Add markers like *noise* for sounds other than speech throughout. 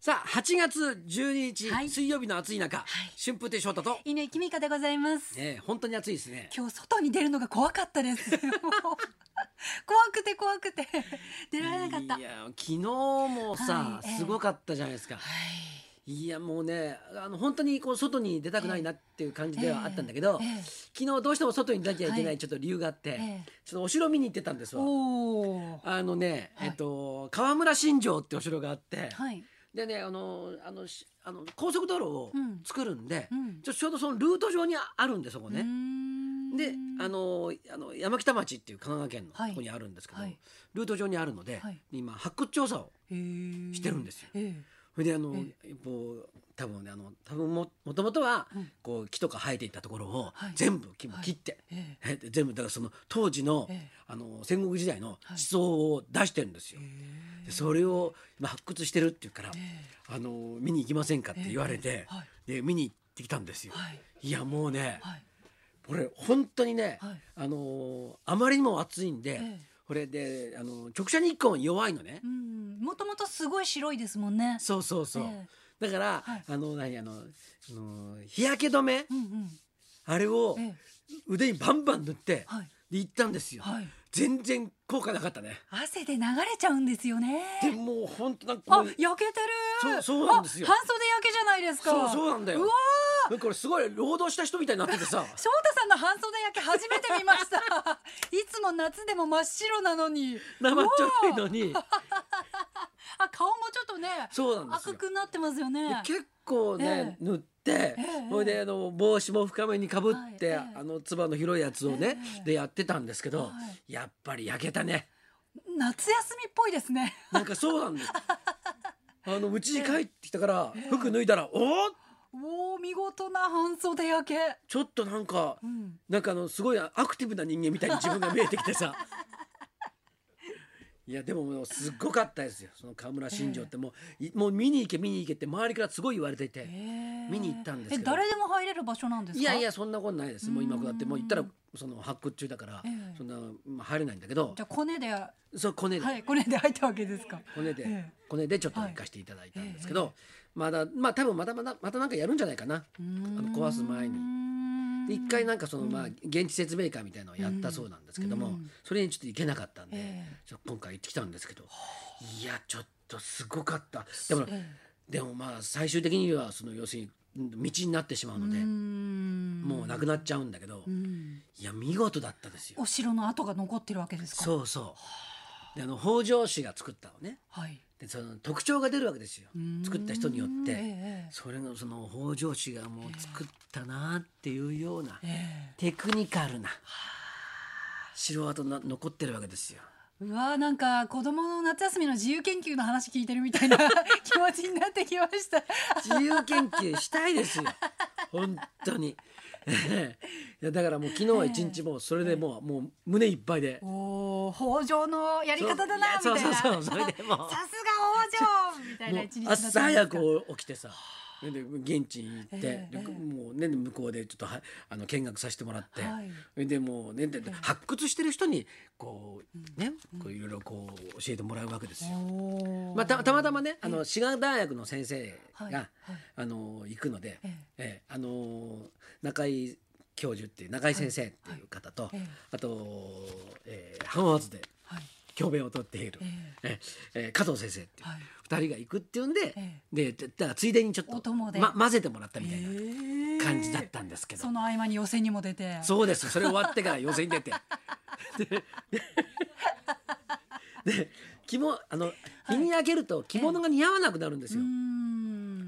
さあ8月12日、はい水曜日の暑い中、い春風亭昇太と、犬井美香でございます。ねえ、本当に暑いですね。今日外に出るのが怖かったです。も *laughs* う怖くて怖くて出られなかった。いや昨日もさ、はいええすごかったじゃないですか。はい。いやもうねあの本当にこう外に出たくないなっていう感じではあったんだけど、ええええ昨日どうしても外に出なきゃいけなはいいちょっと理由があって、ええちょっとお城見に行ってたんですわ。おお。あのね、はいえっと河村新城ってお城があって、はい。でねあのあのしあの高速道路をうん。作るんで、うん。ちょちょうどそのルート上にあるんでそこね。であののあの山北町っていう神奈川県のはい。とこにあるんですけど、はい。ルート上にあるので、はい。今発掘調査をししてるんですよ。えそれであの、えこう多分ねあの多分ももともとは、うん。こう木とか生えていたところを、はい。全部木もはい。切って、ええ。で全部だからその当時の,、ええ。あの戦国時代のはい。地層を出してるんですよ。え。でそれを今発掘してるっていうから、えあの見に行きませんかって言われて、で見に行ってきたんですよ。はい。いやもうね、はい。これ本当にね、はい。あのーあまりにも暑いんで、ええこれであの直射日光も弱いのね、うんもともとすごい白いですもんね。そうそうそう、えだから、はいあの何あのあの日焼け止めうんうん。あれをええ腕にバンバン塗って、はいで行ったんですよ、はい。全然効果なかったね汗で流れちゃうんですよね。でもう本当なんかあ焼けてる。そうそうなんですよあ半袖焼けじゃないですか。そうそうなんだようわこれすごい労働した人みたいになっててさー翔太さんの半袖焼け初めて見ました。夏でも真っ白なのに。生っちょろいのに。あ。顔もちょっとねそうなんですよ。赤くなってますよでね。結構ね、塗ってええそれであの帽子も深めにかぶって、はいええ。あのつばの広いやつをね、ええでやってたんですけど、はやっぱり焼けたね。夏休みっぽいですね。なんかそうなんだよ *laughs* あのうちに帰ってきたから、服脱いだらおおおお見事な半袖焼け。ちょっとなんか、うん。なんかあのすごいアクティブな人間みたいに自分が見えてきてさ。*laughs* いやでもすっごかったですよ。その河村新庄って。もう,い、もう見に行け見に行けって周りからすごい言われていて、見に行ったんですけど。え誰でも入れる場所なんですか？いやいやそんなことないです。もう今だってもう行ったらうんその発掘中だから、ええ。そんな、まあ、入れないんだけどじゃあコネではそうコネで、いコネで入ったわけですか。コネで、ええ。コネでちょっと行かせていただいたんですけど、まだまあ多分またまたまたなんかやるんじゃないかな。あのの壊す前に。で一回なんかその、まあ現地説明会みたいのをやったそうなんですけども、うん。それにちょっと行けなかったんで、ええ。ちょ今回行ってきたんですけどいやちょっとすごかった。でも、えでもまあ最終的にはその要するにうん道になってしまうえので、ん。もうなくなっちゃうんだけど、うん。いや見事だったですよ。お城の跡が残ってるわけですか？そうそう。であの北条氏が作ったのね。はい。でその特徴が出るわけですよ。作った人によって、うんええ。それがその北条氏がもう作ったなっていうようなえテクニカルな城跡な残ってるわけですよ。えうわーなんか子供の夏休みの自由研究の話聞いてるみたいな *laughs* 気持ちになってきました。自由研究したいですよ *laughs* 本当に。え *laughs* えいやだからもう昨日は一日もうそれでもう,、もう胸いっぱいで。おお北条のやり方だなみたそういな。そうそうそれでもうさすが北条みたいな一日になってますか朝早く起きてさで現地に行って、でええええ。もうね向こうでちょっとはあの見学させてもらって、はい。でもうねで発掘してる人にこうねこういろいろこう教えてもらうわけですよ。まあ、たたまたまねあの滋賀大学の先生が、はい。はい。あの行くので、ええ。えあの中井教授っていう中井先生っていう方と、ええ。あと、えー浜松ではい教鞭をとっている、ええ。ええ。加藤先生っていう。はい。二人が行くっていうんで、えでだからついでにちょっとま、混ぜてもらったみたいなええ。感じだったんですけど、その合間に予選にも出て。そうです。それ終わってから予選に出て。*laughs* で着物あの日に焼けると着物が似合わなくなるんですよ、うーん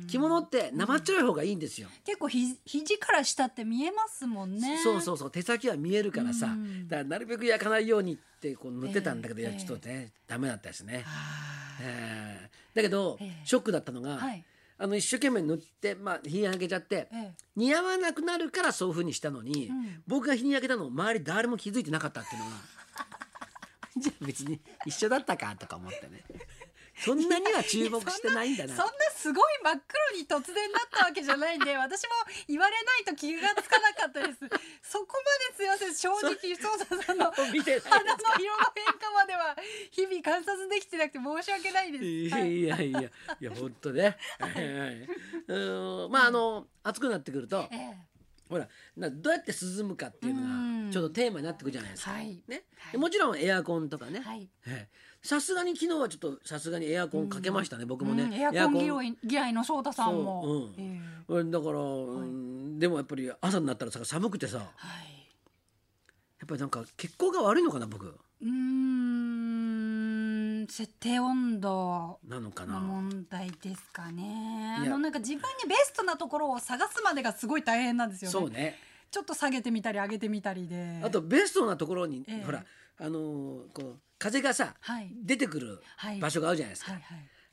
着物って生っちょろい方がいいんですよ、結構ひ肘から下って見えますもんね。そうそうそう手先は見えるからさ、うん。だからなるべく焼かないようにってこう塗ってたんだけど、ええ。いやちょっとね、ダメだったですね、あえーだけど、ええ。ショックだったのが、はい。あの一生懸命塗って、まあ、日に焼けちゃって、ーえ。似合わなくなるからそういうふうにしたのに、うん。僕が日に焼けたのを周り誰も気づいてなかったっていうのが *laughs* じゃあ別に一緒だったかとか思ってねそんなには注目してないんだな。そんなすごい真っ黒に突然なったわけじゃないんで私も言われないと気がつかなかったです。そこまですいません。正直ソーサさんの見てない肌の色の変化までは日々観察できてなくて申し訳ないです、いやはいいやいやいや本当ね。うんまああの暑くなってくるとええ。ほらなどうやって涼むかっていうのうん。がちょっとテーマになってくるじゃないですか。はい。ね。はい。でもちろんエアコンとかね。はい。ええさすがに昨日はちょっとさすがにエアコンかけましたね、僕もね、うんエアコン嫌いの翔太さんも、そううん。だから、うんでもやっぱり朝になったらさ寒くてさやはい。っぱりなんか血行が悪いのかな僕。うーん設定温度なのかなの問題ですかね。あのなんか自分にベストなところを探すまでがすごい大変なんですよね。そうね。ちょっと下げてみたり上げてみたりで。あとベストなところに、ええ。ほらあのーこう風がさ、はい。出てくるはい。場所があるじゃないですか、はい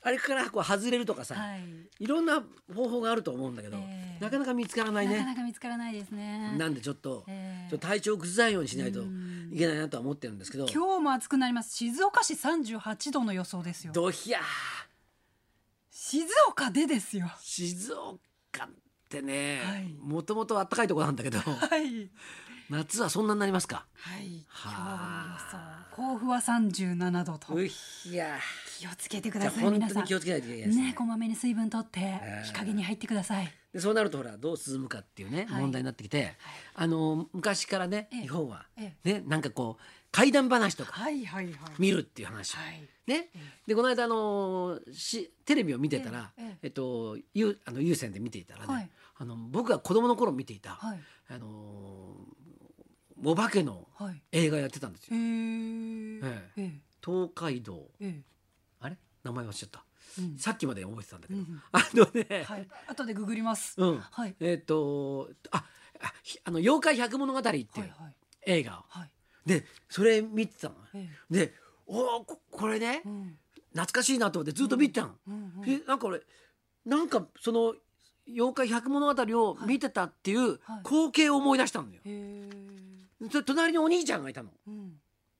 あれからこう外れるとかさ、はい、はいいろんな方法があると思うんだけど、ええ。なかなか見つからないね。なかなか見つからないですね。なんでちょっと,、ええ。ちょっと体調を崩さないようにしないとうん。いけないなとは思ってるんですけど。今日も暑くなります。静岡市38度の予想ですよ。どひゃー。静岡でですよ。静岡ってねはい。もともと暖かいところなんだけど。はい夏はそんなになりますか？はい今日はあの予想甲府は37度と。うひや気をつけてください皆さん。に気をつけないといけないですね。ねこまめに水分とってえ日陰に入ってください。でそうなるとほらどう進むかっていうね、はい。問題になってきて、あの昔からね、ええ。日本は、えねなんかこう怪談話とか見るっていう話。を、はい。ね、でこの間あのしテレビを見てたら、えっとゆあの有線で見ていたらね、はい。あの僕が子供の頃見ていた、はい。あのお化けのはい。映画やってたんですへよ。ー。ええ。東海道。ええ。あれ？名前忘れちゃった、うん。さっきまで覚えてたんだけど、うんあのね、はい。後でググります。うん、はい。えっ、とああの妖怪百物語っていうはいはい。映画。を、はい。でそれ見てたの、えでおーここれねえうん。懐かしいなと思ってずっと見てたの、うんうんでなんか俺なんかその妖怪百物語を見てたっていうはい。光景を思い出したんだよ、へえで隣にお兄ちゃんがいたの。うん。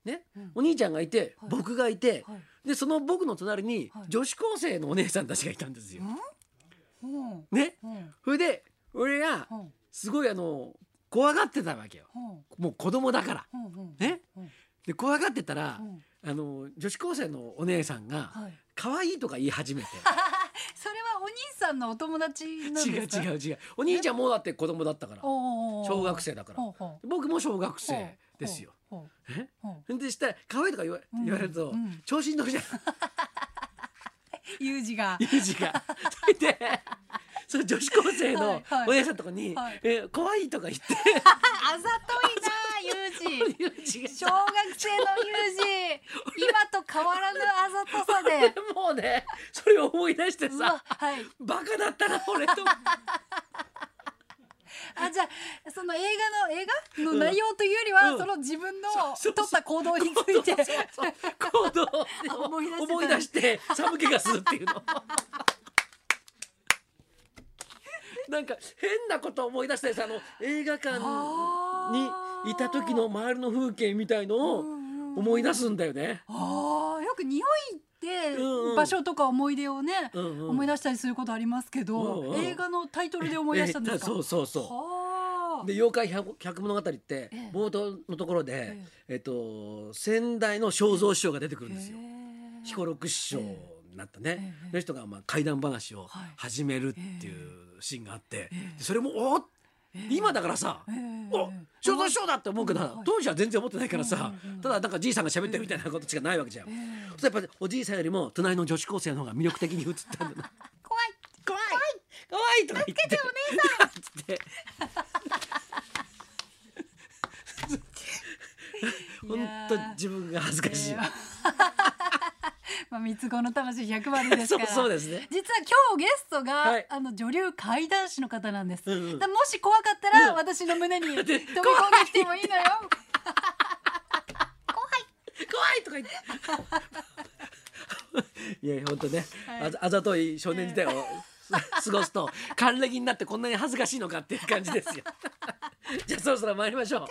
ね、うん。お兄ちゃんがいて、はい。僕がいて、はい。でその僕の隣にはい。女子高生のお姉さんたちがいたんですよ。ね？うん。それで俺がうん。すごいあの怖がってたわけよ。うん。もう子供だから。ねうん。で怖がってたら、うん。あの女子高生のお姉さんがはい。可愛いとか言い始めて。そ *laughs* さんのお友達なん違うですか？違う違うお兄ちゃんもだって子供だったから。小学生だから。僕も小学生ですよ。ほう。え？ほう。ほでしたら可愛いとか言わ,、うん言われると、うん調子に乗るじゃん。うユージが。ユージが。それでその女子高生のお姉さんとかに「はい。え可愛いとか言って。あざといなユージ。*laughs* 小学生のユージ。今と変わらぬあざとさで。もうねそれを思い出してさはい。バカだったな俺と。*laughs* あじゃあその映画の映画の内容というよりは、うん。その自分の取った行動について。行動を *laughs* 思い出して寒気がするっていうのなんか変なこと思い出してさあの映画館にいた時の周りの風景みたいのを思い出すんだよね。あー。よく匂いってうんうん。場所とか思い出をね、うんうん。思い出したりすることありますけど、うんうん。映画のタイトルで思い出したんですか？え *laughs* そうそうそう。はあ。で妖怪百百物語ってええ。冒頭のところでえ、え。っと仙台の正蔵師匠が出てくるんですよ。彦六師匠。になったね、ええ。の人がまあ怪談話をはい。始めるっていうシーンがあって、ええ。それもお今だからさ、ええ。お正蔵師匠だって思うけど、はい。当時は全然思ってないからさ、ただなんかじいさんが喋ってるみたいなことしかないわけじゃん。ええ。そやっぱりおじいさんよりも隣の女子高生の方が魅力的に映ったんだな。*laughs* 怖い。怖い。怖い。とか言って。つって。本当自分が恥ずかしい。三つ子の魂100までですから。*laughs* そうそうですね。実は今日ゲストが、はい。あの女流怪談師の方なんです、うんうん。もし怖かったら、うん。私の胸に *laughs* 飛び込んでできてもいいのよ。怖い。*laughs* とか言って。いや本当ね、はい。あざあざとい少年時代を過ごすと還暦になってこんなに恥ずかしいのかっていう感じですよ。じゃあそろそろ参りましょう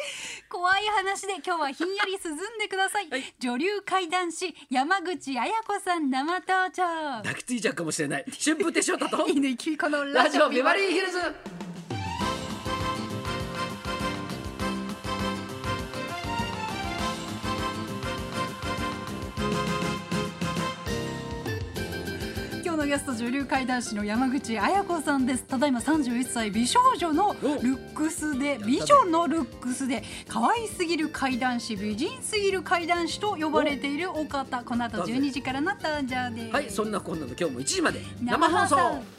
怖い話で今日はひんやり涼んでください、はい。女流怪談師山口彩子さん生登場。抱きついちゃうかもしれない。春風亭昇太と。*laughs* 犬きこのラジオビバリーヒルズのゲスト女流怪談師の山口彩子さんです。ただいま31歳美少女のルックスで美女のルックスで可愛すぎる怪談師美人すぎる怪談師と呼ばれているお。方。この後12時からの登場です。はいそんなこんなの今日も1時まで。生放送